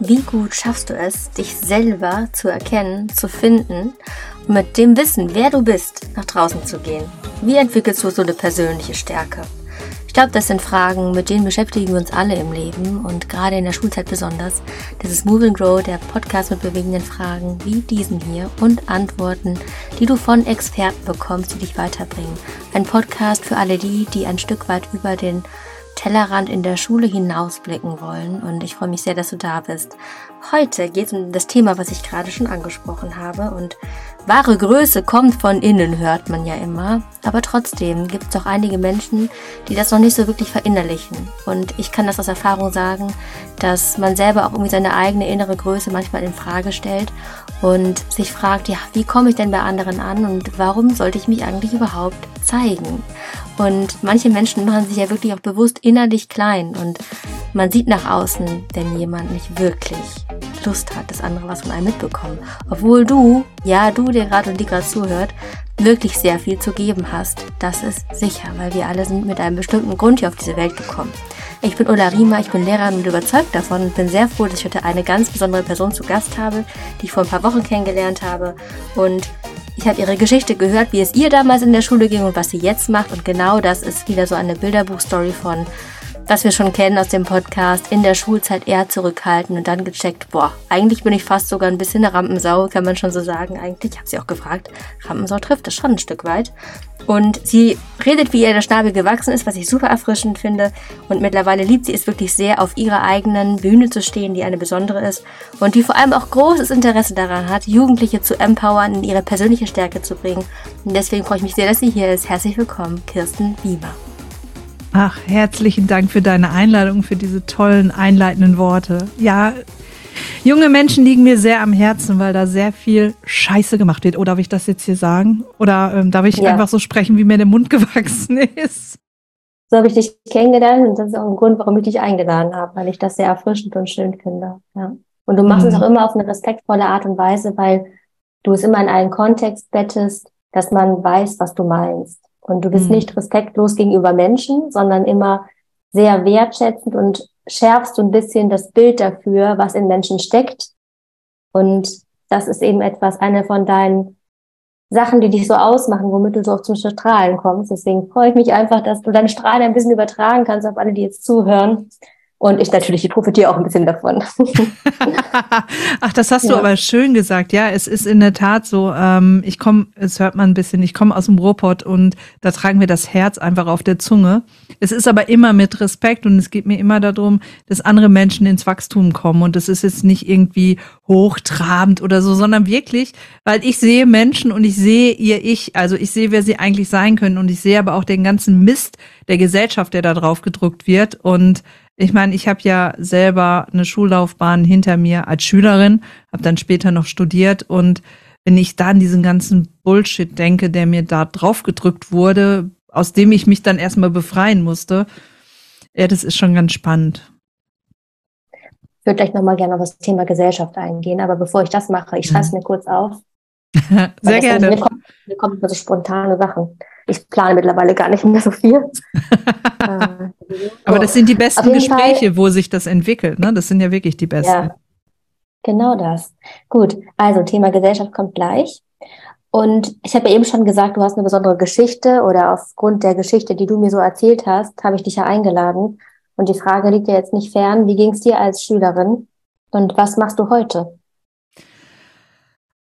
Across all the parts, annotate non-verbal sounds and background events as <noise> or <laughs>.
Wie gut schaffst du es, dich selber zu erkennen, zu finden und mit dem Wissen, wer du bist, nach draußen zu gehen? Wie entwickelst du so eine persönliche Stärke? Ich glaube, das sind Fragen, mit denen beschäftigen wir uns alle im Leben und gerade in der Schulzeit besonders. Das ist Move and Grow, der Podcast mit bewegenden Fragen wie diesen hier und Antworten, die du von Experten bekommst, die dich weiterbringen. Ein Podcast für alle die, die ein Stück weit über den Tellerrand in der Schule hinausblicken wollen und ich freue mich sehr, dass du da bist. Heute geht es um das Thema, was ich gerade schon angesprochen habe und wahre Größe kommt von innen, hört man ja immer, aber trotzdem gibt es auch einige Menschen, die das noch nicht so wirklich verinnerlichen. Und ich kann das aus Erfahrung sagen, dass man selber auch irgendwie seine eigene innere Größe manchmal in Frage stellt und sich fragt, ja, wie komme ich denn bei anderen an und warum sollte ich mich eigentlich überhaupt zeigen? Und manche Menschen machen sich ja wirklich auch bewusst innerlich klein und man sieht nach außen, wenn jemand nicht wirklich Lust hat, dass andere was von einem mitbekommen. Obwohl du, ja, du, der gerade und die gerade zuhört, wirklich sehr viel zu geben hast. Das ist sicher, weil wir alle sind mit einem bestimmten Grund hier auf diese Welt gekommen. Ich bin Ulla Riemer, ich bin Lehrerin und überzeugt davon und bin sehr froh, dass ich heute eine ganz besondere Person zu Gast habe, die ich vor ein paar Wochen kennengelernt habe und ich habe ihre Geschichte gehört, wie es ihr damals in der Schule ging und was sie jetzt macht. Und genau das ist wieder so eine Bilderbuchstory von, was wir schon kennen aus dem Podcast, in der Schulzeit eher zurückhalten und dann gecheckt, boah, eigentlich bin ich fast sogar ein bisschen eine Rampensau, kann man schon so sagen. Eigentlich, ich habe sie auch gefragt, Rampensau trifft das schon ein Stück weit. Und sie redet, wie ihr der Schnabel gewachsen ist, was ich super erfrischend finde. Und mittlerweile liebt sie es wirklich sehr, auf ihrer eigenen Bühne zu stehen, die eine besondere ist. Und die vor allem auch großes Interesse daran hat, Jugendliche zu empowern, in ihre persönliche Stärke zu bringen. Und deswegen freue ich mich sehr, dass sie hier ist. Herzlich willkommen, Kirsten Wiemer. Ach, herzlichen Dank für deine Einladung, für diese tollen einleitenden Worte. Ja, Junge Menschen liegen mir sehr am Herzen, weil da sehr viel Scheiße gemacht wird. Oder darf ich das jetzt hier sagen? Oder ähm, darf ich ja. einfach so sprechen, wie mir der Mund <laughs> gewachsen ist? So habe ich dich kennengelernt und das ist auch ein Grund, warum ich dich eingeladen habe, weil ich das sehr erfrischend und schön finde. Ja. Und du machst mhm. es auch immer auf eine respektvolle Art und Weise, weil du es immer in einen Kontext bettest, dass man weiß, was du meinst. Und du bist mhm. nicht respektlos gegenüber Menschen, sondern immer sehr wertschätzend und schärfst so ein bisschen das Bild dafür, was in Menschen steckt. Und das ist eben etwas, eine von deinen Sachen, die dich so ausmachen, womit du so auch zum Strahlen kommst. Deswegen freue ich mich einfach, dass du deine Strahlen ein bisschen übertragen kannst auf alle, die jetzt zuhören. Und ich natürlich, ich profitiere auch ein bisschen davon. <laughs> <laughs> Ach, das hast ja. du aber schön gesagt. Ja, es ist in der Tat so. Ähm, ich komme, es hört man ein bisschen, ich komme aus dem Ruhrpott und da tragen wir das Herz einfach auf der Zunge. Es ist aber immer mit Respekt und es geht mir immer darum, dass andere Menschen ins Wachstum kommen. Und das ist jetzt nicht irgendwie hochtrabend oder so, sondern wirklich, weil ich sehe Menschen und ich sehe ihr Ich. Also ich sehe, wer sie eigentlich sein können. Und ich sehe aber auch den ganzen Mist der Gesellschaft, der da drauf gedruckt wird. Und ich meine, ich habe ja selber eine Schullaufbahn hinter mir als Schülerin, habe dann später noch studiert und wenn ich da an diesen ganzen Bullshit denke, der mir da drauf gedrückt wurde, aus dem ich mich dann erstmal befreien musste, ja, das ist schon ganz spannend. Ich würde gleich nochmal gerne auf das Thema Gesellschaft eingehen, aber bevor ich das mache, ich schreibe es mhm. mir kurz auf. <laughs> Sehr gerne. Mir kommen, mir kommen so spontane Sachen. Ich plane mittlerweile gar nicht mehr so viel. <laughs> äh, Aber das sind die besten Gespräche, Fall, wo sich das entwickelt. Ne? Das sind ja wirklich die besten. Ja, genau das. Gut, also Thema Gesellschaft kommt gleich. Und ich habe ja eben schon gesagt, du hast eine besondere Geschichte oder aufgrund der Geschichte, die du mir so erzählt hast, habe ich dich ja eingeladen. Und die Frage liegt ja jetzt nicht fern, wie ging es dir als Schülerin und was machst du heute?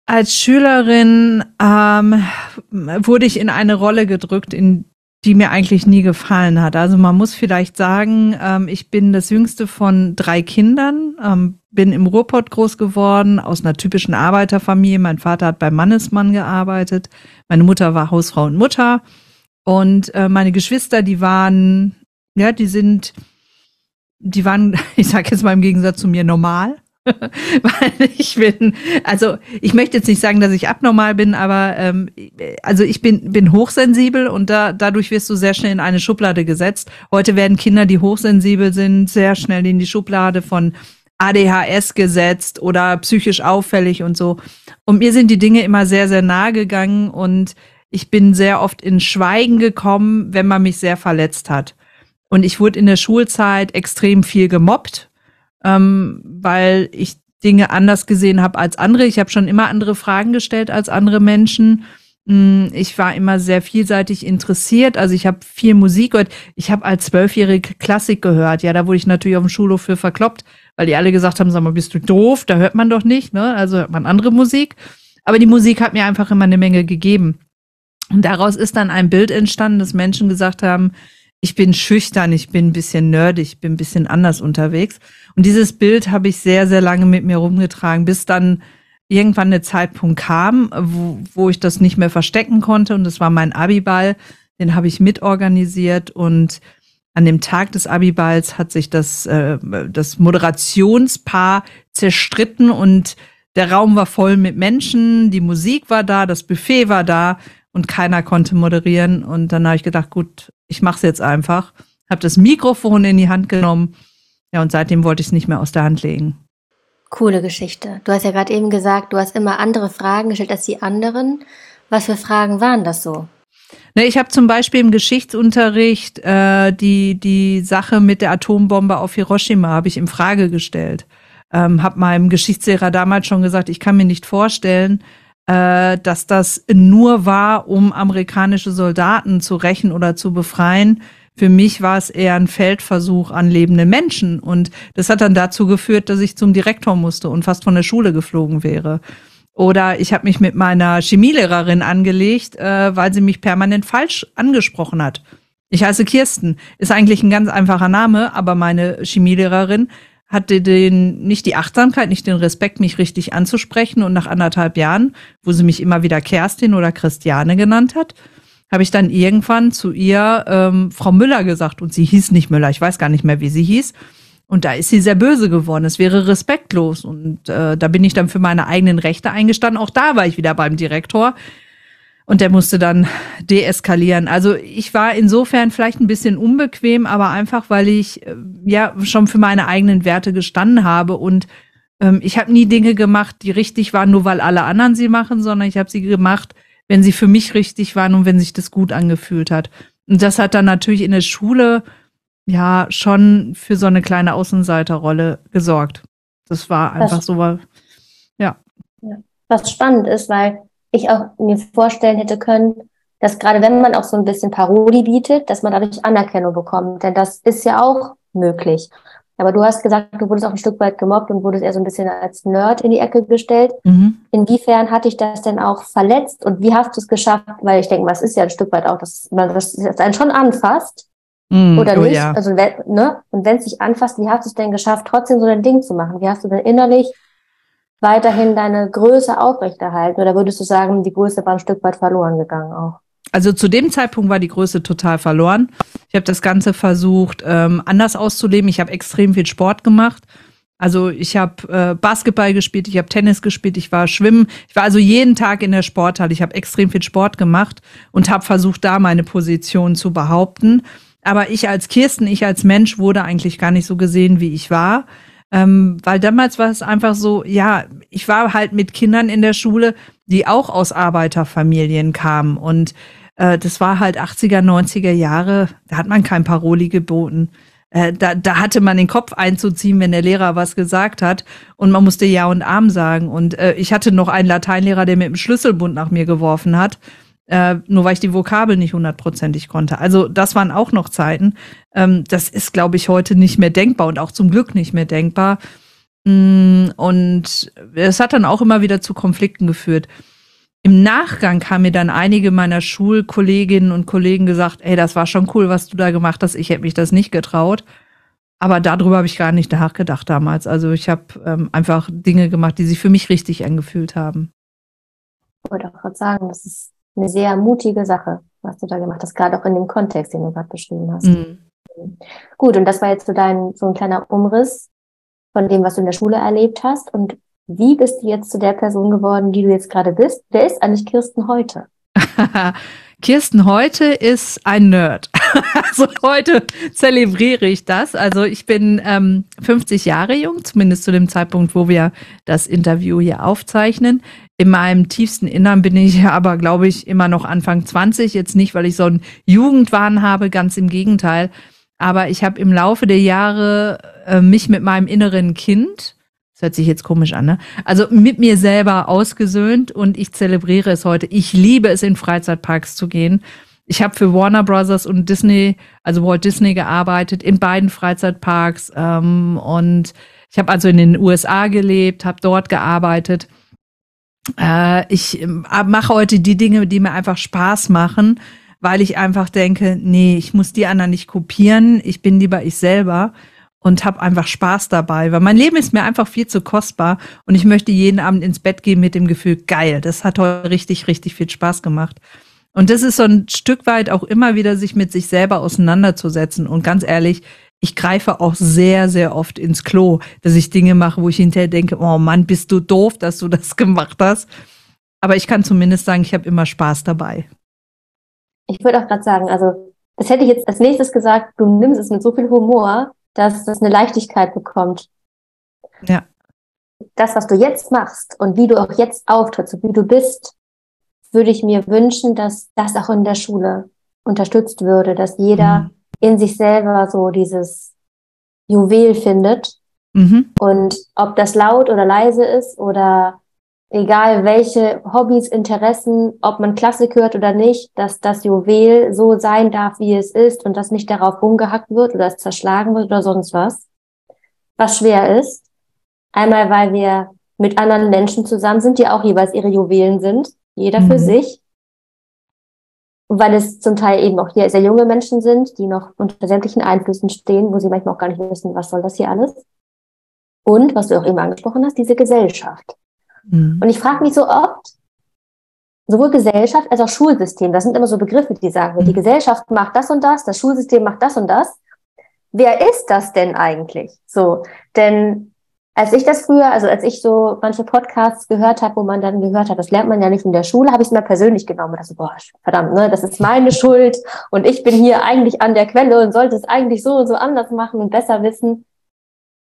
Als Schülerin ähm, wurde ich in eine Rolle gedrückt, in die mir eigentlich nie gefallen hat. Also man muss vielleicht sagen, ähm, ich bin das jüngste von drei Kindern, ähm, bin im Ruhrpott groß geworden, aus einer typischen Arbeiterfamilie. Mein Vater hat beim Mannesmann gearbeitet, meine Mutter war Hausfrau und Mutter und äh, meine Geschwister, die waren, ja, die sind, die waren, <laughs> ich sage jetzt mal im Gegensatz zu mir normal. <laughs> weil ich bin, also ich möchte jetzt nicht sagen, dass ich abnormal bin, aber ähm, also ich bin, bin hochsensibel und da, dadurch wirst du sehr schnell in eine Schublade gesetzt. Heute werden Kinder, die hochsensibel sind, sehr schnell in die Schublade von ADHS gesetzt oder psychisch auffällig und so. Und mir sind die Dinge immer sehr, sehr nahe gegangen und ich bin sehr oft in Schweigen gekommen, wenn man mich sehr verletzt hat. Und ich wurde in der Schulzeit extrem viel gemobbt, ähm, weil ich Dinge anders gesehen habe als andere. Ich habe schon immer andere Fragen gestellt als andere Menschen. Mm, ich war immer sehr vielseitig interessiert. Also ich habe viel Musik gehört. Ich habe als Zwölfjährige Klassik gehört. Ja, da wurde ich natürlich auf dem Schulhof für verkloppt, weil die alle gesagt haben, sag mal, bist du doof? Da hört man doch nicht. Ne? Also hört man andere Musik. Aber die Musik hat mir einfach immer eine Menge gegeben. Und daraus ist dann ein Bild entstanden, dass Menschen gesagt haben, ich bin schüchtern, ich bin ein bisschen nerdig, ich bin ein bisschen anders unterwegs. Und dieses Bild habe ich sehr, sehr lange mit mir rumgetragen, bis dann irgendwann der Zeitpunkt kam, wo, wo ich das nicht mehr verstecken konnte. Und das war mein Abiball. Den habe ich mitorganisiert und an dem Tag des Abiballs hat sich das, äh, das Moderationspaar zerstritten und der Raum war voll mit Menschen, die Musik war da, das Buffet war da und keiner konnte moderieren. Und dann habe ich gedacht, gut, ich mache es jetzt einfach. Habe das Mikrofon in die Hand genommen. Ja, und seitdem wollte ich es nicht mehr aus der Hand legen. Coole Geschichte. Du hast ja gerade eben gesagt, du hast immer andere Fragen gestellt als die anderen. Was für Fragen waren das so? Ne, ich habe zum Beispiel im Geschichtsunterricht äh, die, die Sache mit der Atombombe auf Hiroshima habe ich in Frage gestellt. Ähm, habe meinem Geschichtslehrer damals schon gesagt, ich kann mir nicht vorstellen, äh, dass das nur war, um amerikanische Soldaten zu rächen oder zu befreien. Für mich war es eher ein Feldversuch an lebende Menschen. Und das hat dann dazu geführt, dass ich zum Direktor musste und fast von der Schule geflogen wäre. Oder ich habe mich mit meiner Chemielehrerin angelegt, äh, weil sie mich permanent falsch angesprochen hat. Ich heiße Kirsten. Ist eigentlich ein ganz einfacher Name, aber meine Chemielehrerin hatte den, nicht die Achtsamkeit, nicht den Respekt, mich richtig anzusprechen. Und nach anderthalb Jahren, wo sie mich immer wieder Kerstin oder Christiane genannt hat, habe ich dann irgendwann zu ihr ähm, Frau Müller gesagt. Und sie hieß nicht Müller, ich weiß gar nicht mehr, wie sie hieß. Und da ist sie sehr böse geworden. Es wäre respektlos. Und äh, da bin ich dann für meine eigenen Rechte eingestanden. Auch da war ich wieder beim Direktor, und der musste dann deeskalieren. Also ich war insofern vielleicht ein bisschen unbequem, aber einfach, weil ich äh, ja schon für meine eigenen Werte gestanden habe und ähm, ich habe nie Dinge gemacht, die richtig waren, nur weil alle anderen sie machen, sondern ich habe sie gemacht, wenn sie für mich richtig waren und wenn sich das gut angefühlt hat. Und das hat dann natürlich in der Schule ja schon für so eine kleine Außenseiterrolle gesorgt. Das war einfach das, so, ja. ja. Was spannend ist, weil ich auch mir vorstellen hätte können, dass gerade wenn man auch so ein bisschen Parodie bietet, dass man dadurch Anerkennung bekommt. Denn das ist ja auch möglich. Aber du hast gesagt, du wurdest auch ein Stück weit gemobbt und wurdest eher so ein bisschen als Nerd in die Ecke gestellt. Mhm. Inwiefern hat dich das denn auch verletzt und wie hast du es geschafft? Weil ich denke, was ist ja ein Stück weit auch, dass man das einen schon anfasst mm, oder oh nicht. Ja. Also, ne? Und wenn es dich anfasst, wie hast du es denn geschafft, trotzdem so ein Ding zu machen? Wie hast du denn innerlich weiterhin deine Größe aufrechterhalten? Oder würdest du sagen, die Größe war ein Stück weit verloren gegangen auch? Also zu dem Zeitpunkt war die Größe total verloren. Ich habe das Ganze versucht, ähm, anders auszuleben. Ich habe extrem viel Sport gemacht. Also ich habe äh, Basketball gespielt, ich habe Tennis gespielt, ich war schwimmen. Ich war also jeden Tag in der Sporthalle. Ich habe extrem viel Sport gemacht und habe versucht, da meine Position zu behaupten. Aber ich als Kirsten, ich als Mensch wurde eigentlich gar nicht so gesehen, wie ich war. Ähm, weil damals war es einfach so, ja, ich war halt mit Kindern in der Schule, die auch aus Arbeiterfamilien kamen. Und äh, das war halt 80er, 90er Jahre, da hat man kein Paroli geboten. Äh, da, da hatte man den Kopf einzuziehen, wenn der Lehrer was gesagt hat. Und man musste Ja und Arm sagen. Und äh, ich hatte noch einen Lateinlehrer, der mit dem Schlüsselbund nach mir geworfen hat äh, nur weil ich die Vokabel nicht hundertprozentig konnte. Also das waren auch noch Zeiten. Ähm, das ist, glaube ich, heute nicht mehr denkbar und auch zum Glück nicht mehr denkbar. Mm, und es hat dann auch immer wieder zu Konflikten geführt. Im Nachgang haben mir dann einige meiner Schulkolleginnen und Kollegen gesagt, ey, das war schon cool, was du da gemacht hast. Ich hätte mich das nicht getraut. Aber darüber habe ich gar nicht nachgedacht damals. Also ich habe ähm, einfach Dinge gemacht, die sich für mich richtig angefühlt haben. Ich wollte auch gerade sagen, das ist eine sehr mutige Sache, was du da gemacht hast, gerade auch in dem Kontext, den du gerade beschrieben hast. Mhm. Gut, und das war jetzt so dein, so ein kleiner Umriss von dem, was du in der Schule erlebt hast. Und wie bist du jetzt zu der Person geworden, die du jetzt gerade bist? Wer ist eigentlich Kirsten heute? <laughs> Kirsten heute ist ein Nerd. <laughs> Also heute zelebriere ich das. Also ich bin ähm, 50 Jahre jung, zumindest zu dem Zeitpunkt, wo wir das Interview hier aufzeichnen. In meinem tiefsten Innern bin ich <laughs> aber, glaube ich, immer noch Anfang 20. Jetzt nicht, weil ich so einen Jugendwahn habe, ganz im Gegenteil. Aber ich habe im Laufe der Jahre äh, mich mit meinem inneren Kind, das hört sich jetzt komisch an, ne? Also mit mir selber ausgesöhnt und ich zelebriere es heute. Ich liebe es, in Freizeitparks zu gehen. Ich habe für Warner Brothers und Disney, also Walt Disney, gearbeitet in beiden Freizeitparks ähm, und ich habe also in den USA gelebt, habe dort gearbeitet. Äh, ich äh, mache heute die Dinge, die mir einfach Spaß machen weil ich einfach denke, nee, ich muss die anderen nicht kopieren, ich bin lieber ich selber und habe einfach Spaß dabei, weil mein Leben ist mir einfach viel zu kostbar und ich möchte jeden Abend ins Bett gehen mit dem Gefühl, geil, das hat heute richtig, richtig viel Spaß gemacht. Und das ist so ein Stück weit auch immer wieder sich mit sich selber auseinanderzusetzen. Und ganz ehrlich, ich greife auch sehr, sehr oft ins Klo, dass ich Dinge mache, wo ich hinterher denke, oh Mann, bist du doof, dass du das <laughs> gemacht hast. Aber ich kann zumindest sagen, ich habe immer Spaß dabei. Ich würde auch gerade sagen, also das hätte ich jetzt als nächstes gesagt, du nimmst es mit so viel Humor, dass das eine Leichtigkeit bekommt. Ja. Das, was du jetzt machst und wie du auch jetzt auftrittst und wie du bist, würde ich mir wünschen, dass das auch in der Schule unterstützt würde, dass jeder mhm. in sich selber so dieses Juwel findet. Mhm. Und ob das laut oder leise ist oder egal welche Hobbys, Interessen, ob man Klassik hört oder nicht, dass das Juwel so sein darf, wie es ist und dass nicht darauf rumgehackt wird oder es zerschlagen wird oder sonst was. Was schwer ist. Einmal, weil wir mit anderen Menschen zusammen sind, die auch jeweils ihre Juwelen sind, jeder mhm. für sich. Weil es zum Teil eben auch hier sehr junge Menschen sind, die noch unter sämtlichen Einflüssen stehen, wo sie manchmal auch gar nicht wissen, was soll das hier alles. Und, was du auch eben angesprochen hast, diese Gesellschaft. Mhm. Und ich frage mich so oft, sowohl Gesellschaft als auch Schulsystem, das sind immer so Begriffe, die sagen, mhm. die Gesellschaft macht das und das, das Schulsystem macht das und das. Wer ist das denn eigentlich? So, denn als ich das früher, also als ich so manche Podcasts gehört habe, wo man dann gehört hat, das lernt man ja nicht in der Schule, habe ich es mal persönlich genommen und dachte, boah, verdammt, ne, das ist meine Schuld und ich bin hier eigentlich an der Quelle und sollte es eigentlich so und so anders machen und besser wissen.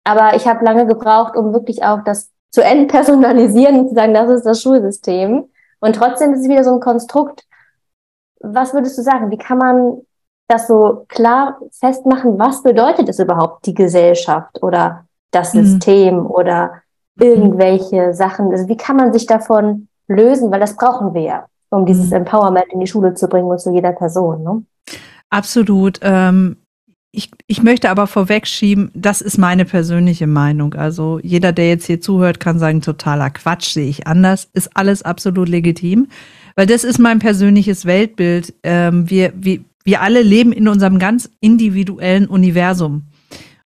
Aber ich habe lange gebraucht, um wirklich auch das zu entpersonalisieren und zu sagen, das ist das Schulsystem. Und trotzdem ist es wieder so ein Konstrukt. Was würdest du sagen? Wie kann man das so klar festmachen? Was bedeutet es überhaupt, die Gesellschaft oder das mhm. System oder irgendwelche Sachen? Also wie kann man sich davon lösen? Weil das brauchen wir ja, um dieses mhm. Empowerment in die Schule zu bringen und zu jeder Person. Ne? Absolut. Ähm ich, ich möchte aber vorwegschieben, das ist meine persönliche Meinung. Also jeder, der jetzt hier zuhört, kann sagen, totaler Quatsch, sehe ich anders. Ist alles absolut legitim, weil das ist mein persönliches Weltbild. Ähm, wir, wir, wir alle leben in unserem ganz individuellen Universum.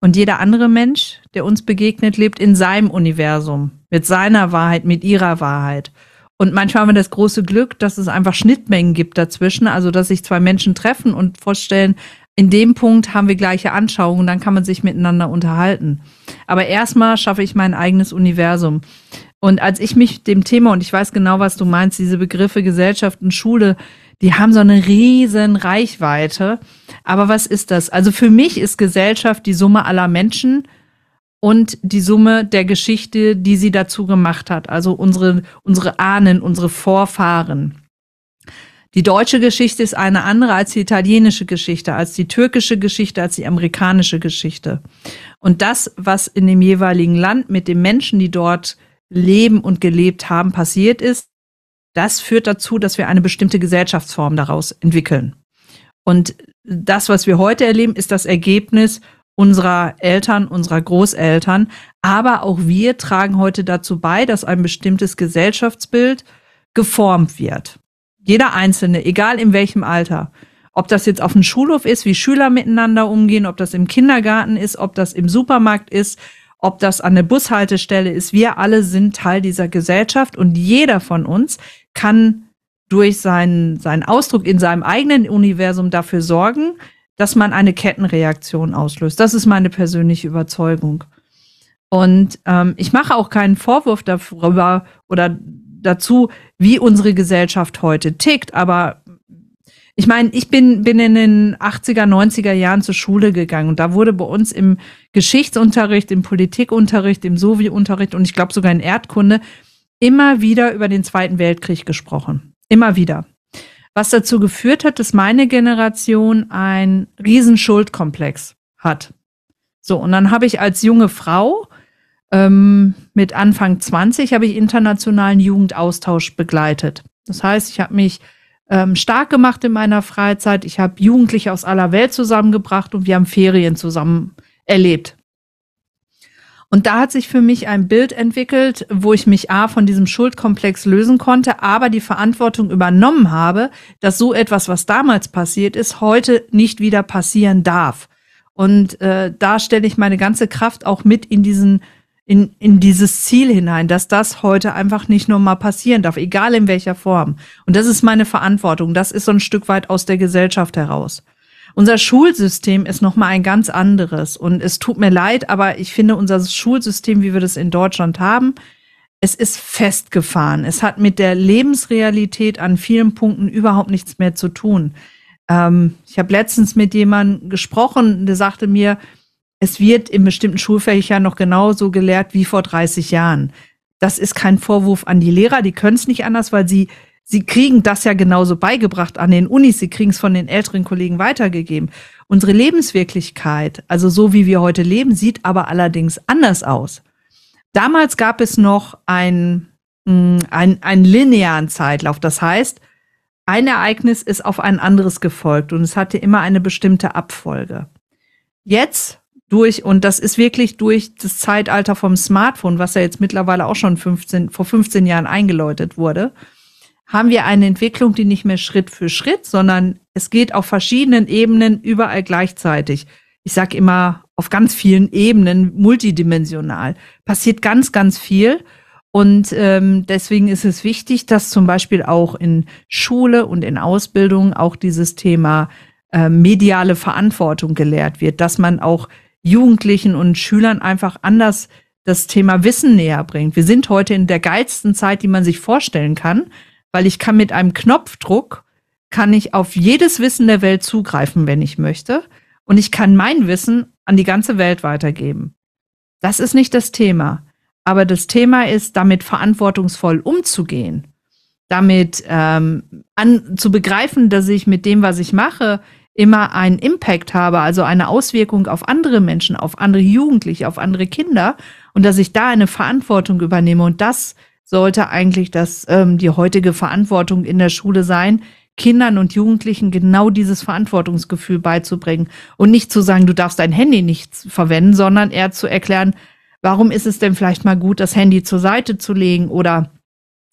Und jeder andere Mensch, der uns begegnet, lebt in seinem Universum, mit seiner Wahrheit, mit ihrer Wahrheit. Und manchmal haben wir das große Glück, dass es einfach Schnittmengen gibt dazwischen, also dass sich zwei Menschen treffen und vorstellen, in dem Punkt haben wir gleiche Anschauungen, dann kann man sich miteinander unterhalten. Aber erstmal schaffe ich mein eigenes Universum. Und als ich mich dem Thema, und ich weiß genau, was du meinst, diese Begriffe Gesellschaft und Schule, die haben so eine riesen Reichweite. Aber was ist das? Also für mich ist Gesellschaft die Summe aller Menschen und die Summe der Geschichte, die sie dazu gemacht hat. Also unsere, unsere Ahnen, unsere Vorfahren. Die deutsche Geschichte ist eine andere als die italienische Geschichte, als die türkische Geschichte, als die amerikanische Geschichte. Und das, was in dem jeweiligen Land mit den Menschen, die dort leben und gelebt haben, passiert ist, das führt dazu, dass wir eine bestimmte Gesellschaftsform daraus entwickeln. Und das, was wir heute erleben, ist das Ergebnis unserer Eltern, unserer Großeltern. Aber auch wir tragen heute dazu bei, dass ein bestimmtes Gesellschaftsbild geformt wird. Jeder Einzelne, egal in welchem Alter. Ob das jetzt auf dem Schulhof ist, wie Schüler miteinander umgehen, ob das im Kindergarten ist, ob das im Supermarkt ist, ob das an der Bushaltestelle ist. Wir alle sind Teil dieser Gesellschaft und jeder von uns kann durch seinen, seinen Ausdruck in seinem eigenen Universum dafür sorgen, dass man eine Kettenreaktion auslöst. Das ist meine persönliche Überzeugung. Und ähm, ich mache auch keinen Vorwurf darüber oder dazu, wie unsere Gesellschaft heute tickt. Aber Ich meine, ich bin, bin in den 80er, 90er Jahren zur Schule gegangen und da wurde bei uns im Geschichtsunterricht, im Politikunterricht, im Sovi-Unterricht und ich glaube sogar in Erdkunde immer wieder über den Zweiten Weltkrieg gesprochen. Immer wieder. Was dazu geführt hat, dass meine Generation ein Riesenschuldkomplex hat. So, und dann habe ich als junge Frau ähm, mit Anfang 20 habe ich internationalen Jugendaustausch begleitet. Das heißt, ich habe mich ähm, stark gemacht in meiner Freizeit. Ich habe Jugendliche aus aller Welt zusammengebracht und wir haben Ferien zusammen erlebt. Und da hat sich für mich ein Bild entwickelt, wo ich mich A von diesem Schuldkomplex lösen konnte, aber die Verantwortung übernommen habe, dass so etwas, was damals passiert ist, heute nicht wieder passieren darf. Und äh, da stelle ich meine ganze Kraft auch mit in diesen in, in dieses Ziel hinein, dass das heute einfach nicht nur mal passieren darf, egal in welcher Form. Und das ist meine Verantwortung. Das ist so ein Stück weit aus der Gesellschaft heraus. Unser Schulsystem ist nochmal ein ganz anderes. Und es tut mir leid, aber ich finde unser Schulsystem, wie wir das in Deutschland haben, es ist festgefahren. Es hat mit der Lebensrealität an vielen Punkten überhaupt nichts mehr zu tun. Ähm, ich habe letztens mit jemandem gesprochen, der sagte mir, es wird in bestimmten Schulfächern noch genauso gelehrt wie vor 30 Jahren. Das ist kein Vorwurf an die Lehrer, die können es nicht anders, weil sie, sie kriegen das ja genauso beigebracht an den Unis, sie kriegen es von den älteren Kollegen weitergegeben. Unsere Lebenswirklichkeit, also so wie wir heute leben, sieht aber allerdings anders aus. Damals gab es noch ein, mm, ein, einen linearen Zeitlauf. Das heißt, ein Ereignis ist auf ein anderes gefolgt und es hatte immer eine bestimmte Abfolge. Jetzt durch, und das ist wirklich durch das Zeitalter vom Smartphone, was ja jetzt mittlerweile auch schon 15, vor 15 Jahren eingeläutet wurde, haben wir eine Entwicklung, die nicht mehr Schritt für Schritt, sondern es geht auf verschiedenen Ebenen überall gleichzeitig. Ich sage immer auf ganz vielen Ebenen, multidimensional. Passiert ganz, ganz viel. Und ähm, deswegen ist es wichtig, dass zum Beispiel auch in Schule und in Ausbildung auch dieses Thema äh, mediale Verantwortung gelehrt wird, dass man auch Jugendlichen und Schülern einfach anders das Thema Wissen näher bringt. Wir sind heute in der geilsten Zeit, die man sich vorstellen kann, weil ich kann mit einem Knopfdruck kann ich auf jedes Wissen der Welt zugreifen, wenn ich möchte. Und ich kann mein Wissen an die ganze Welt weitergeben. Das ist nicht das Thema. Aber das Thema ist, damit verantwortungsvoll umzugehen, damit ähm, an, zu begreifen, dass ich mit dem, was ich mache, immer einen Impact habe, also eine Auswirkung auf andere Menschen, auf andere Jugendliche, auf andere Kinder und dass ich da eine Verantwortung übernehme. Und das sollte eigentlich das, ähm, die heutige Verantwortung in der Schule sein, Kindern und Jugendlichen genau dieses Verantwortungsgefühl beizubringen und nicht zu sagen, du darfst dein Handy nicht verwenden, sondern eher zu erklären, warum ist es denn vielleicht mal gut, das Handy zur Seite zu legen oder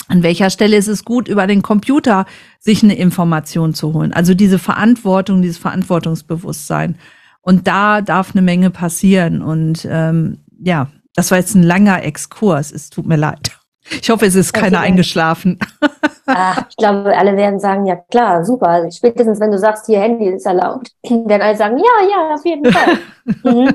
an welcher Stelle ist es gut, über den Computer sich eine Information zu holen? Also diese Verantwortung, dieses Verantwortungsbewusstsein. Und da darf eine Menge passieren. Und ähm, ja, das war jetzt ein langer Exkurs. Es tut mir leid. Ich hoffe, es ist keiner eingeschlafen. Ach, ich glaube, alle werden sagen, ja klar, super. Also spätestens, wenn du sagst, hier Handy ist erlaubt, <laughs> werden alle sagen, ja, ja, auf jeden Fall. <laughs> mhm.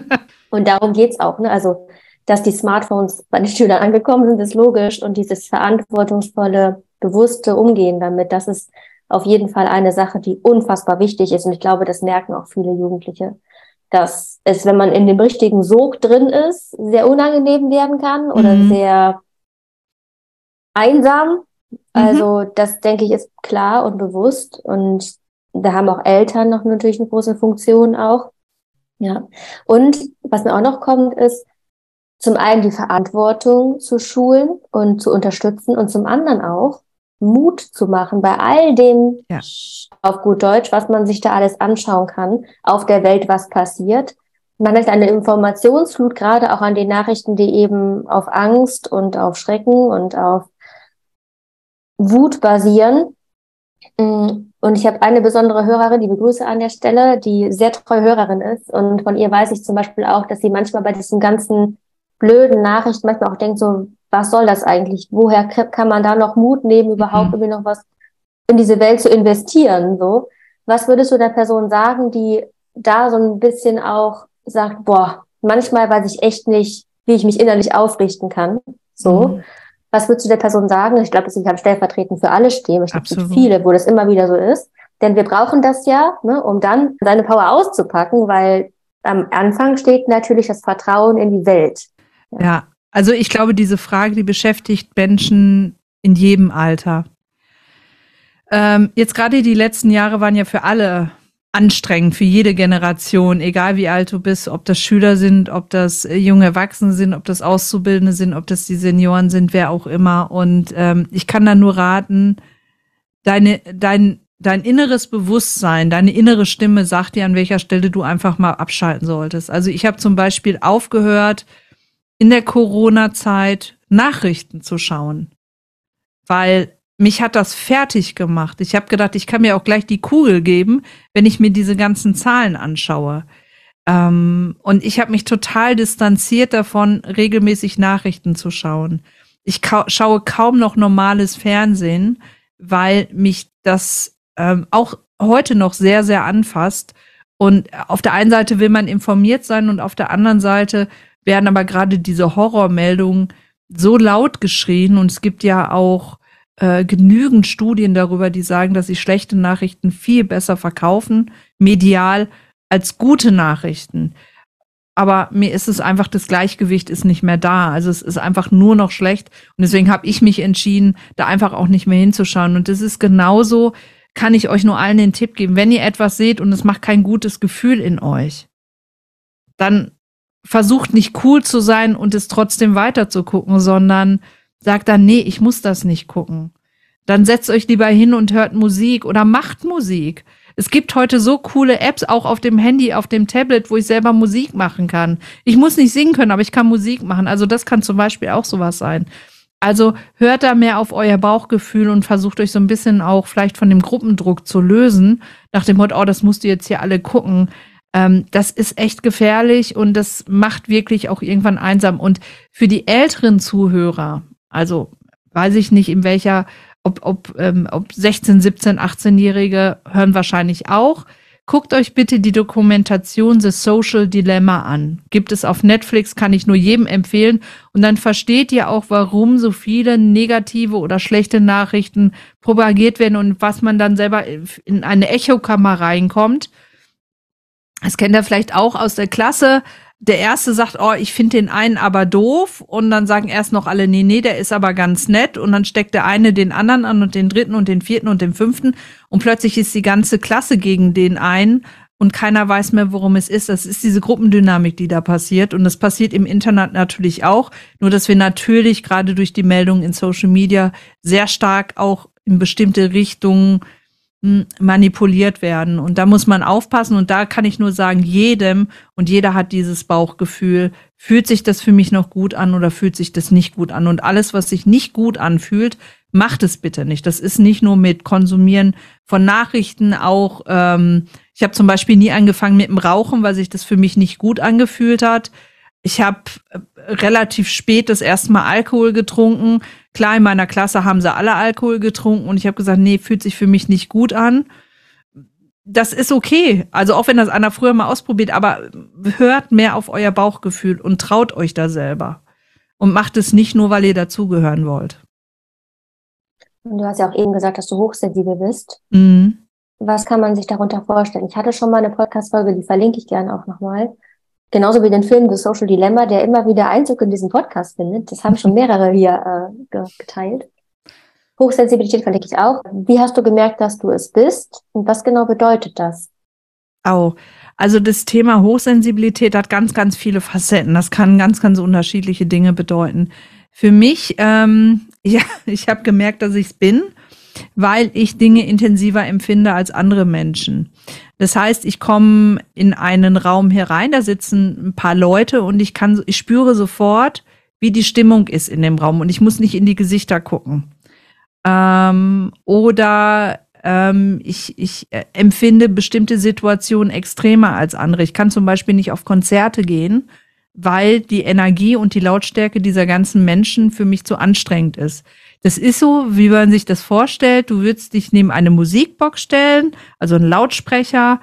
Und darum geht's auch. Ne? Also dass die Smartphones bei den Schülern angekommen sind, ist logisch. Und dieses verantwortungsvolle, bewusste Umgehen damit, das ist auf jeden Fall eine Sache, die unfassbar wichtig ist. Und ich glaube, das merken auch viele Jugendliche, dass es, wenn man in dem richtigen Sog drin ist, sehr unangenehm werden kann oder mhm. sehr einsam. Mhm. Also das, denke ich, ist klar und bewusst. Und da haben auch Eltern noch natürlich eine große Funktion auch. Ja. Und was mir auch noch kommt, ist, zum einen die Verantwortung zu schulen und zu unterstützen und zum anderen auch Mut zu machen bei all dem, ja. auf gut Deutsch, was man sich da alles anschauen kann, auf der Welt, was passiert. Man hat eine Informationsflut, gerade auch an den Nachrichten, die eben auf Angst und auf Schrecken und auf Wut basieren. Mm, und ich habe eine besondere Hörerin, die begrüße an der Stelle, die sehr treue Hörerin ist. Und von ihr weiß ich zum Beispiel auch, dass sie manchmal bei diesem ganzen blöden Nachrichten manchmal auch denkt, so, was soll das eigentlich? Woher kann man da noch Mut nehmen, überhaupt mhm. irgendwie noch was in diese Welt zu investieren? So, was würdest du der Person sagen, die da so ein bisschen auch sagt, boah, manchmal weiß ich echt nicht, wie ich mich innerlich aufrichten kann. So. Mhm. Was würdest du der Person sagen? Ich glaube, das kann stellvertretend für alle stehen. Ich glaube, es gibt viele, wo das immer wieder so ist. Denn wir brauchen das ja, ne, um dann seine Power auszupacken, weil am Anfang steht natürlich das Vertrauen in die Welt. Ja, ja also ich glaube, diese Frage, die beschäftigt Menschen in jedem Alter. Ähm, jetzt gerade die letzten Jahre waren ja für alle anstrengend, für jede Generation, egal wie alt du bist, ob das Schüler sind, ob das äh, junge Erwachsene sind, ob das Auszubildende sind, ob das die Senioren sind, wer auch immer. Und ähm, ich kann da nur raten, deine, dein, dein inneres Bewusstsein, deine innere Stimme sagt dir, an welcher Stelle du einfach mal abschalten solltest. Also ich habe zum Beispiel aufgehört, in der Corona-Zeit Nachrichten zu schauen, weil mich hat das fertig gemacht. Ich habe gedacht, ich kann mir auch gleich die Kugel geben, wenn ich mir diese ganzen Zahlen anschaue. Ähm, und ich habe mich total distanziert davon, regelmäßig Nachrichten zu schauen. Ich ka schaue kaum noch normales Fernsehen, weil mich das ähm, auch heute noch sehr, sehr anfasst. Und auf der einen Seite will man informiert sein und auf der anderen Seite werden aber gerade diese Horrormeldungen so laut geschrien und es gibt ja auch äh, genügend Studien darüber, die sagen, dass sich schlechte Nachrichten viel besser verkaufen, medial, als gute Nachrichten. Aber mir ist es einfach, das Gleichgewicht ist nicht mehr da. Also es ist einfach nur noch schlecht. Und deswegen habe ich mich entschieden, da einfach auch nicht mehr hinzuschauen. Und das ist genauso, kann ich euch nur allen den Tipp geben. Wenn ihr etwas seht und es macht kein gutes Gefühl in euch, dann versucht nicht cool zu sein und es trotzdem weiter zu gucken, sondern sagt dann, nee, ich muss das nicht gucken. Dann setzt euch lieber hin und hört Musik oder macht Musik. Es gibt heute so coole Apps, auch auf dem Handy, auf dem Tablet, wo ich selber Musik machen kann. Ich muss nicht singen können, aber ich kann Musik machen. Also das kann zum Beispiel auch sowas sein. Also hört da mehr auf euer Bauchgefühl und versucht euch so ein bisschen auch vielleicht von dem Gruppendruck zu lösen. Nach dem Motto, oh, das musst du jetzt hier alle gucken. Ähm, das ist echt gefährlich und das macht wirklich auch irgendwann einsam. Und für die älteren Zuhörer, also weiß ich nicht, in welcher, ob, ob, ähm, ob 16, 17, 18-Jährige hören wahrscheinlich auch. Guckt euch bitte die Dokumentation The Social Dilemma an. Gibt es auf Netflix, kann ich nur jedem empfehlen. Und dann versteht ihr auch, warum so viele negative oder schlechte Nachrichten propagiert werden und was man dann selber in eine Echokammer reinkommt. Das kennt ihr vielleicht auch aus der Klasse der erste sagt, oh, ich finde den einen aber doof. Und dann sagen erst noch alle, nee, nee, der ist aber ganz nett. Und dann steckt der eine den anderen an und den dritten und den vierten und den fünften. Und plötzlich ist die ganze Klasse gegen den einen. Und keiner weiß mehr, worum es ist. Das ist diese Gruppendynamik, die da passiert. Und das passiert im Internet natürlich auch, nur dass wir natürlich gerade durch die Meldungen in Social Media sehr stark auch in bestimmte Richtungen manipuliert werden. Und da muss man aufpassen. Und da kann ich nur sagen, jedem und jeder hat dieses Bauchgefühl. Fühlt sich das für mich noch gut an oder fühlt sich das nicht gut an? Und alles, was sich nicht gut anfühlt, macht es bitte nicht. Das ist nicht nur mit Konsumieren von Nachrichten, auch ähm, ich habe zum Beispiel nie angefangen mit dem Rauchen, weil sich das für mich nicht gut angefühlt hat. Ich habe äh, relativ spät das erste Mal Alkohol getrunken. Klar, in meiner Klasse haben sie alle Alkohol getrunken und ich habe gesagt, nee, fühlt sich für mich nicht gut an. Das ist okay. Also auch wenn das einer früher mal ausprobiert, aber hört mehr auf euer Bauchgefühl und traut euch da selber. Und macht es nicht nur, weil ihr dazugehören wollt. Du hast ja auch eben gesagt, dass du hochsensibel bist. Mhm. Was kann man sich darunter vorstellen? Ich hatte schon mal eine Podcast-Folge, die verlinke ich gerne auch nochmal. Genauso wie den Film The Social Dilemma, der immer wieder Einzug in diesen Podcast findet. Das haben schon mehrere hier äh, geteilt. Hochsensibilität verlinke ich auch. Wie hast du gemerkt, dass du es bist? Und was genau bedeutet das? Au. Also das Thema Hochsensibilität hat ganz, ganz viele Facetten. Das kann ganz, ganz unterschiedliche Dinge bedeuten. Für mich, ähm, <laughs> ja, ich habe gemerkt, dass ich es bin, weil ich Dinge intensiver empfinde als andere Menschen. Das heißt, ich komme in einen Raum herein, da sitzen ein paar Leute und ich kann, ich spüre sofort, wie die Stimmung ist in dem Raum und ich muss nicht in die Gesichter gucken. Ähm, oder ähm, ich, ich äh, empfinde bestimmte Situationen extremer als andere. Ich kann zum Beispiel nicht auf Konzerte gehen, weil die Energie und die Lautstärke dieser ganzen Menschen für mich zu anstrengend ist. Das ist so, wie man sich das vorstellt. Du würdest dich neben eine Musikbox stellen, also einen Lautsprecher,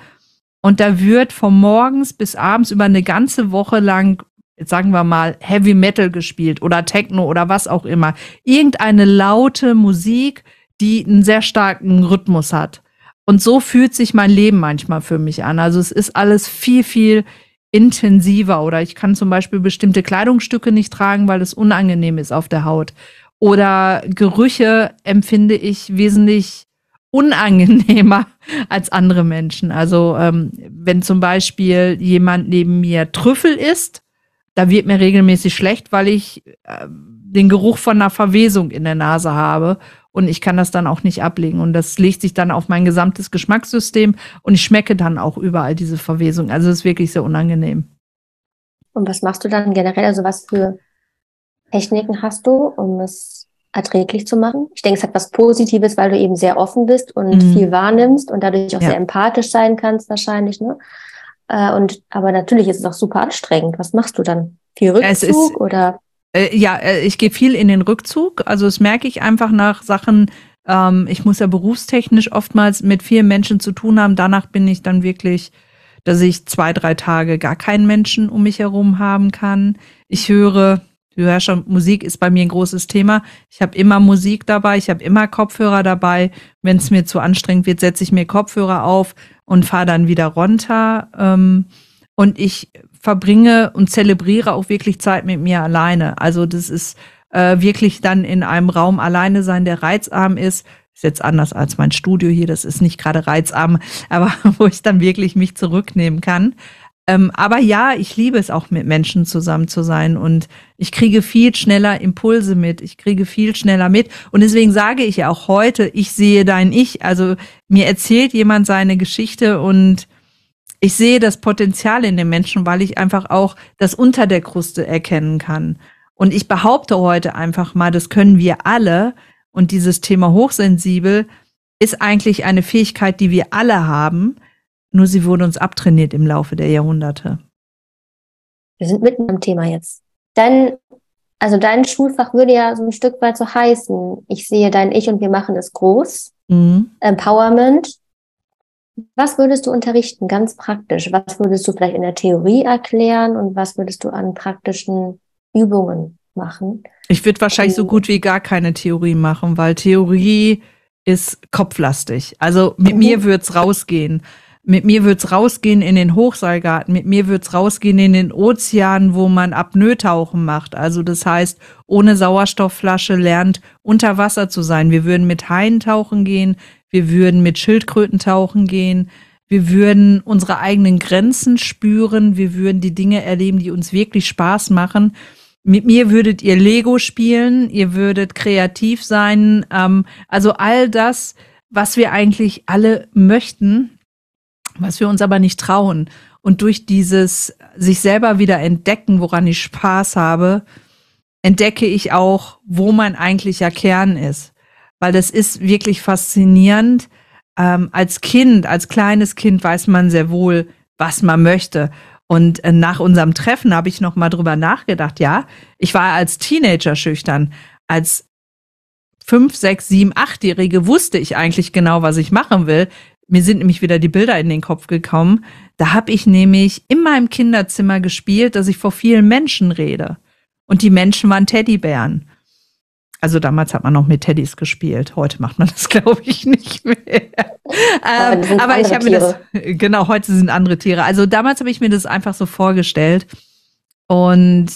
und da wird von morgens bis abends über eine ganze Woche lang, jetzt sagen wir mal, Heavy Metal gespielt oder Techno oder was auch immer. Irgendeine laute Musik, die einen sehr starken Rhythmus hat. Und so fühlt sich mein Leben manchmal für mich an. Also es ist alles viel, viel intensiver oder ich kann zum Beispiel bestimmte Kleidungsstücke nicht tragen, weil es unangenehm ist auf der Haut. Oder Gerüche empfinde ich wesentlich unangenehmer <laughs> als andere Menschen. Also ähm, wenn zum Beispiel jemand neben mir Trüffel isst, da wird mir regelmäßig schlecht, weil ich äh, den Geruch von einer Verwesung in der Nase habe und ich kann das dann auch nicht ablegen und das legt sich dann auf mein gesamtes Geschmackssystem und ich schmecke dann auch überall diese Verwesung. Also es ist wirklich sehr unangenehm. Und was machst du dann generell? Also was für Techniken hast du, um es erträglich zu machen? Ich denke, es hat was Positives, weil du eben sehr offen bist und mhm. viel wahrnimmst und dadurch auch ja. sehr empathisch sein kannst wahrscheinlich, ne? Äh, und aber natürlich ist es auch super anstrengend. Was machst du dann? Viel Rückzug ist, oder? Äh, ja, äh, ich gehe viel in den Rückzug. Also das merke ich einfach nach Sachen, ähm, ich muss ja berufstechnisch oftmals mit vielen Menschen zu tun haben. Danach bin ich dann wirklich, dass ich zwei, drei Tage gar keinen Menschen um mich herum haben kann. Ich höre, du hörst schon, Musik ist bei mir ein großes Thema. Ich habe immer Musik dabei, ich habe immer Kopfhörer dabei. Wenn es mir zu anstrengend wird, setze ich mir Kopfhörer auf und fahre dann wieder runter. Ähm, und ich verbringe und zelebriere auch wirklich Zeit mit mir alleine. Also das ist äh, wirklich dann in einem Raum alleine sein, der reizarm ist. Ist jetzt anders als mein Studio hier, das ist nicht gerade reizarm, <laughs> aber wo ich dann wirklich mich zurücknehmen kann. Ähm, aber ja, ich liebe es auch mit Menschen zusammen zu sein und ich kriege viel schneller Impulse mit, ich kriege viel schneller mit und deswegen sage ich ja auch heute, ich sehe dein Ich. Also mir erzählt jemand seine Geschichte und ich sehe das Potenzial in den Menschen, weil ich einfach auch das unter der Kruste erkennen kann. Und ich behaupte heute einfach mal, das können wir alle. Und dieses Thema hochsensibel ist eigentlich eine Fähigkeit, die wir alle haben. Nur sie wurde uns abtrainiert im Laufe der Jahrhunderte. Wir sind mitten im Thema jetzt. Dein, also dein Schulfach würde ja so ein Stück weit so heißen. Ich sehe dein Ich und wir machen es groß. Mhm. Empowerment. Was würdest du unterrichten, ganz praktisch? Was würdest du vielleicht in der Theorie erklären und was würdest du an praktischen Übungen machen? Ich würde wahrscheinlich so gut wie gar keine Theorie machen, weil Theorie ist kopflastig. Also mit mhm. mir wird's rausgehen. Mit mir wird's rausgehen in den Hochseilgarten. Mit mir wird's rausgehen in den Ozean, wo man Apnoe-Tauchen macht. Also das heißt, ohne Sauerstoffflasche lernt, unter Wasser zu sein. Wir würden mit Haien tauchen gehen wir würden mit Schildkröten tauchen gehen, wir würden unsere eigenen Grenzen spüren, wir würden die Dinge erleben, die uns wirklich Spaß machen. Mit mir würdet ihr Lego spielen, ihr würdet kreativ sein, ähm, also all das, was wir eigentlich alle möchten, was wir uns aber nicht trauen. Und durch dieses sich selber wieder entdecken, woran ich Spaß habe, entdecke ich auch, wo mein eigentlicher Kern ist weil das ist wirklich faszinierend. Ähm, als Kind, als kleines Kind weiß man sehr wohl, was man möchte. Und äh, nach unserem Treffen habe ich noch mal drüber nachgedacht. Ja, ich war als Teenager schüchtern. Als fünf, sechs, sieben, achtjährige wusste ich eigentlich genau, was ich machen will. Mir sind nämlich wieder die Bilder in den Kopf gekommen. Da habe ich nämlich in meinem Kinderzimmer gespielt, dass ich vor vielen Menschen rede. Und die Menschen waren Teddybären. Also damals hat man noch mit Teddys gespielt. Heute macht man das, <laughs> glaube ich, nicht mehr. <laughs> ähm, aber ich habe mir das, <laughs> genau, heute sind andere Tiere. Also damals habe ich mir das einfach so vorgestellt. Und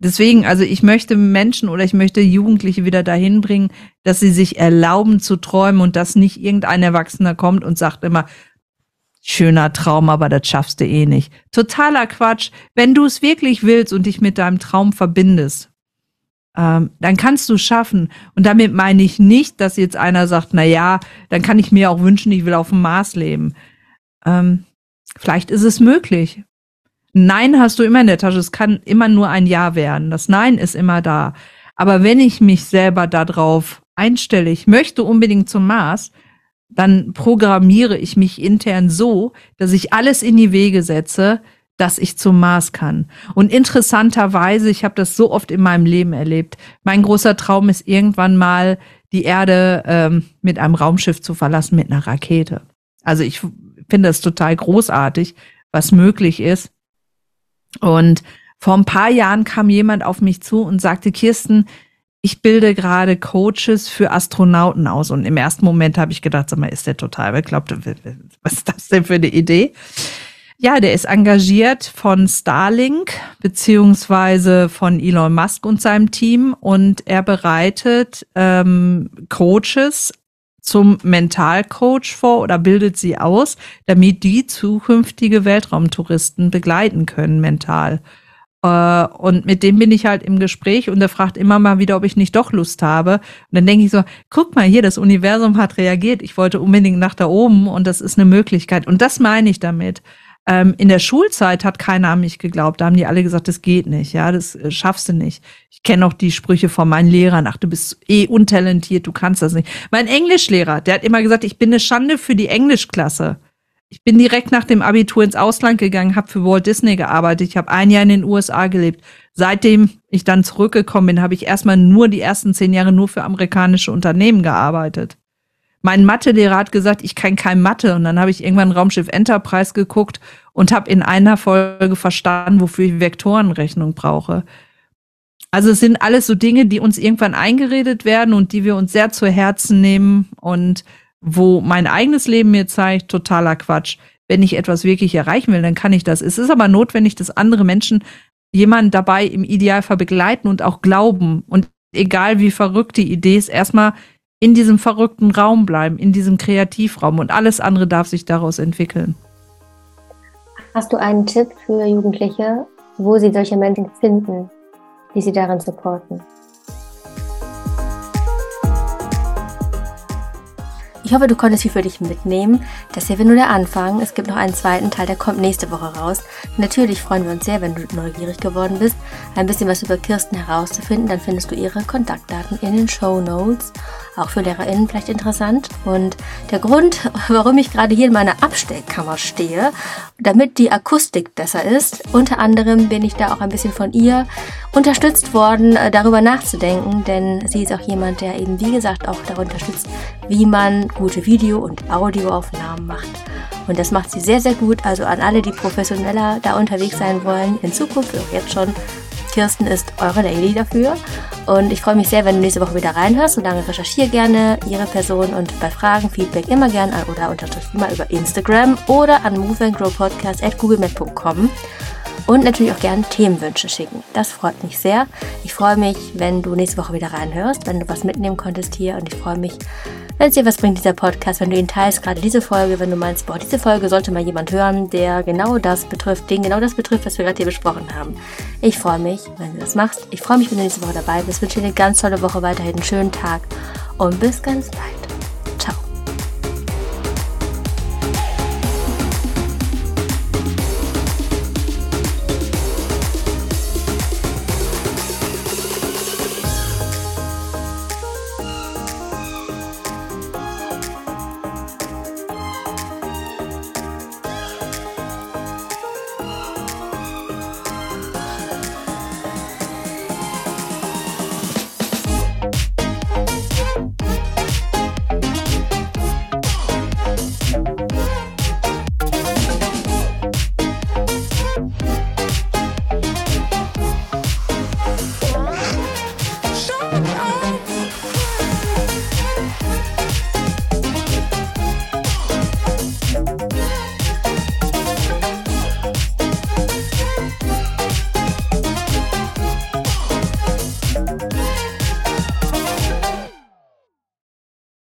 deswegen, also ich möchte Menschen oder ich möchte Jugendliche wieder dahin bringen, dass sie sich erlauben zu träumen und dass nicht irgendein Erwachsener kommt und sagt immer, schöner Traum, aber das schaffst du eh nicht. Totaler Quatsch. Wenn du es wirklich willst und dich mit deinem Traum verbindest, ähm, dann kannst du schaffen. Und damit meine ich nicht, dass jetzt einer sagt, na ja, dann kann ich mir auch wünschen, ich will auf dem Mars leben. Ähm, vielleicht ist es möglich. Nein hast du immer in der Tasche. Es kann immer nur ein Ja werden. Das Nein ist immer da. Aber wenn ich mich selber darauf einstelle, ich möchte unbedingt zum Mars, dann programmiere ich mich intern so, dass ich alles in die Wege setze, dass ich zum Mars kann. Und interessanterweise, ich habe das so oft in meinem Leben erlebt. Mein großer Traum ist irgendwann mal die Erde ähm, mit einem Raumschiff zu verlassen, mit einer Rakete. Also ich finde das total großartig, was möglich ist. Und vor ein paar Jahren kam jemand auf mich zu und sagte, Kirsten, ich bilde gerade Coaches für Astronauten aus. Und im ersten Moment habe ich gedacht, sag mal, ist der total bekloppt? Was ist das denn für eine Idee? Ja, der ist engagiert von Starlink beziehungsweise von Elon Musk und seinem Team und er bereitet ähm, Coaches zum Mentalcoach vor oder bildet sie aus, damit die zukünftige Weltraumtouristen begleiten können mental. Äh, und mit dem bin ich halt im Gespräch und er fragt immer mal wieder, ob ich nicht doch Lust habe. Und dann denke ich so, guck mal hier, das Universum hat reagiert. Ich wollte unbedingt nach da oben und das ist eine Möglichkeit. Und das meine ich damit. Ähm, in der Schulzeit hat keiner an mich geglaubt. Da haben die alle gesagt, das geht nicht, ja, das äh, schaffst du nicht. Ich kenne auch die Sprüche von meinen Lehrern, ach, du bist eh untalentiert, du kannst das nicht. Mein Englischlehrer, der hat immer gesagt, ich bin eine Schande für die Englischklasse. Ich bin direkt nach dem Abitur ins Ausland gegangen, habe für Walt Disney gearbeitet. Ich habe ein Jahr in den USA gelebt. Seitdem ich dann zurückgekommen bin, habe ich erstmal nur die ersten zehn Jahre nur für amerikanische Unternehmen gearbeitet. Mein Mathelehrer hat gesagt, ich kann kein Mathe. Und dann habe ich irgendwann Raumschiff Enterprise geguckt und habe in einer Folge verstanden, wofür ich Vektorenrechnung brauche. Also es sind alles so Dinge, die uns irgendwann eingeredet werden und die wir uns sehr zu Herzen nehmen und wo mein eigenes Leben mir zeigt, totaler Quatsch. Wenn ich etwas wirklich erreichen will, dann kann ich das. Es ist aber notwendig, dass andere Menschen jemanden dabei im Idealfall begleiten und auch glauben. Und egal wie verrückt die Idee ist, erstmal in diesem verrückten Raum bleiben, in diesem Kreativraum und alles andere darf sich daraus entwickeln. Hast du einen Tipp für Jugendliche, wo sie solche Menschen finden, die sie darin supporten? Ich hoffe, du konntest viel für dich mitnehmen. Das hier wird nur der Anfang. Es gibt noch einen zweiten Teil, der kommt nächste Woche raus. Natürlich freuen wir uns sehr, wenn du neugierig geworden bist, ein bisschen was über Kirsten herauszufinden. Dann findest du ihre Kontaktdaten in den Show Notes auch für LehrerInnen vielleicht interessant. Und der Grund, <laughs> warum ich gerade hier in meiner Abstellkammer stehe, damit die Akustik besser ist, unter anderem bin ich da auch ein bisschen von ihr unterstützt worden, äh, darüber nachzudenken, denn sie ist auch jemand, der eben, wie gesagt, auch darüber unterstützt, wie man gute Video- und Audioaufnahmen macht. Und das macht sie sehr, sehr gut. Also an alle, die professioneller da unterwegs sein wollen, in Zukunft, auch jetzt schon, Kirsten ist eure Lady dafür. Und ich freue mich sehr, wenn du nächste Woche wieder reinhörst. Solange recherchiere gerne ihre Person und bei Fragen, Feedback immer gerne an oder unterstütze immer über Instagram oder an moveandgrowpodcast.googlemail.com und natürlich auch gerne Themenwünsche schicken. Das freut mich sehr. Ich freue mich, wenn du nächste Woche wieder reinhörst, wenn du was mitnehmen konntest hier und ich freue mich, wenn es dir was bringt, dieser Podcast, wenn du ihn teilst, gerade diese Folge, wenn du meinst, boah, diese Folge sollte mal jemand hören, der genau das betrifft, den genau das betrifft, was wir gerade hier besprochen haben. Ich freue mich, wenn du das machst. Ich freue mich, wenn du nächste Woche dabei bist. Ich wünsche dir eine ganz tolle Woche weiterhin, einen schönen Tag und bis ganz bald.